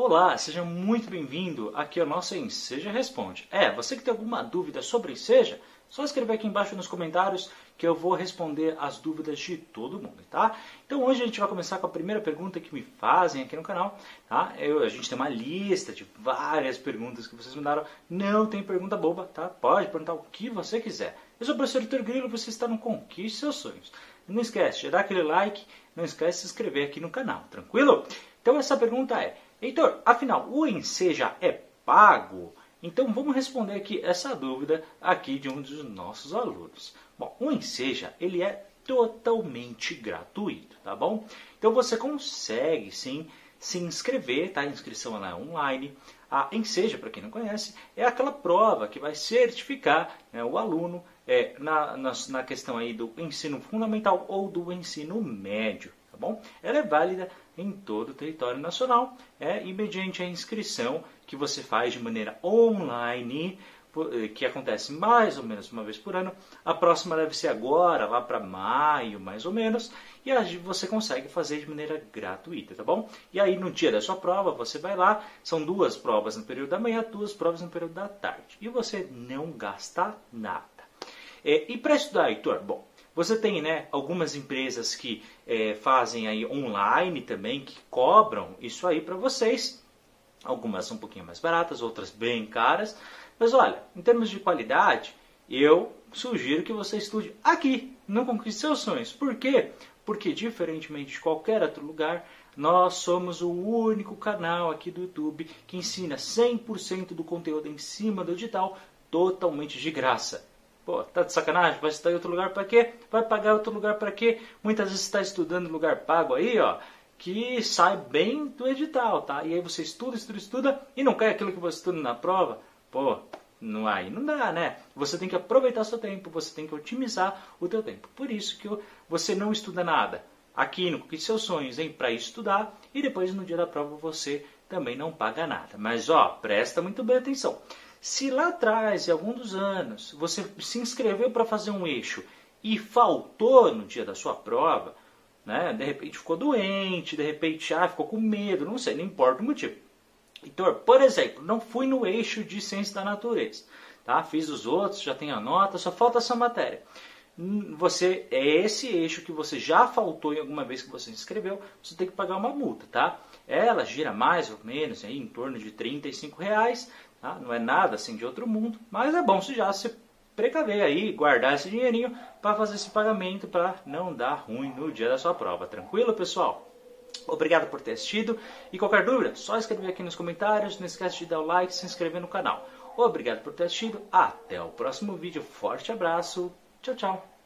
Olá, seja muito bem-vindo aqui ao nosso Enseja Responde. É, você que tem alguma dúvida sobre Enseja, só escrever aqui embaixo nos comentários que eu vou responder as dúvidas de todo mundo, tá? Então hoje a gente vai começar com a primeira pergunta que me fazem aqui no canal, tá? Eu, a gente tem uma lista de várias perguntas que vocês mandaram. Não tem pergunta boba, tá? Pode perguntar o que você quiser. Eu sou o professor Vitor Grilo, você está no Conquiste Seus Sonhos. Não esquece de dar aquele like, não esquece de se inscrever aqui no canal, tranquilo? Então essa pergunta é, Heitor, afinal, o Enseja é pago? Então vamos responder aqui essa dúvida aqui de um dos nossos alunos. Bom, o Enseja ele é totalmente gratuito, tá bom? Então você consegue sim se inscrever, tá? A inscrição é online. A Enseja, para quem não conhece, é aquela prova que vai certificar né, o aluno é, na, na, na questão aí do ensino fundamental ou do ensino médio bom? Ela é válida em todo o território nacional é, e mediante a inscrição que você faz de maneira online, eh, que acontece mais ou menos uma vez por ano. A próxima deve ser agora, lá para maio, mais ou menos, e você consegue fazer de maneira gratuita, tá bom? E aí no dia da sua prova, você vai lá, são duas provas no período da manhã, duas provas no período da tarde, e você não gasta nada. É, e para estudar, Heitor, bom, você tem né, algumas empresas que é, fazem aí online também, que cobram isso aí para vocês. Algumas são um pouquinho mais baratas, outras bem caras. Mas olha, em termos de qualidade, eu sugiro que você estude aqui, no Conquiste Seus Sonhos. Por quê? Porque, diferentemente de qualquer outro lugar, nós somos o único canal aqui do YouTube que ensina 100% do conteúdo em cima do digital totalmente de graça. Pô, tá de sacanagem? Vai estar em outro lugar para quê? Vai pagar outro lugar para quê? Muitas vezes está estudando em lugar pago aí, ó, que sai bem do edital, tá? E aí você estuda, estuda, estuda e não cai aquilo que você estuda na prova. Pô, não aí não dá, né? Você tem que aproveitar seu tempo, você tem que otimizar o teu tempo. Por isso que você não estuda nada. Aqui no que seus sonhos, hein, para estudar e depois no dia da prova você também não paga nada. Mas ó, presta muito bem atenção. Se lá atrás, em algum dos anos, você se inscreveu para fazer um eixo e faltou no dia da sua prova, né? de repente ficou doente, de repente ah, ficou com medo, não sei, não importa o motivo. Então, por exemplo, não fui no eixo de ciência da natureza, tá? fiz os outros, já tenho a nota, só falta essa matéria. Hum, você é esse eixo que você já faltou em alguma vez que você inscreveu, você tem que pagar uma multa, tá? Ela gira mais ou menos aí, em torno de 35 reais, Tá? Não é nada assim de outro mundo, mas é bom se já se precaver aí, guardar esse dinheirinho para fazer esse pagamento para não dar ruim no dia da sua prova. Tranquilo, pessoal? Obrigado por ter assistido e qualquer dúvida, só escrever aqui nos comentários. Não esquece de dar o like e se inscrever no canal. Obrigado por ter assistido. Até o próximo vídeo. Forte abraço. Ciao, ciao.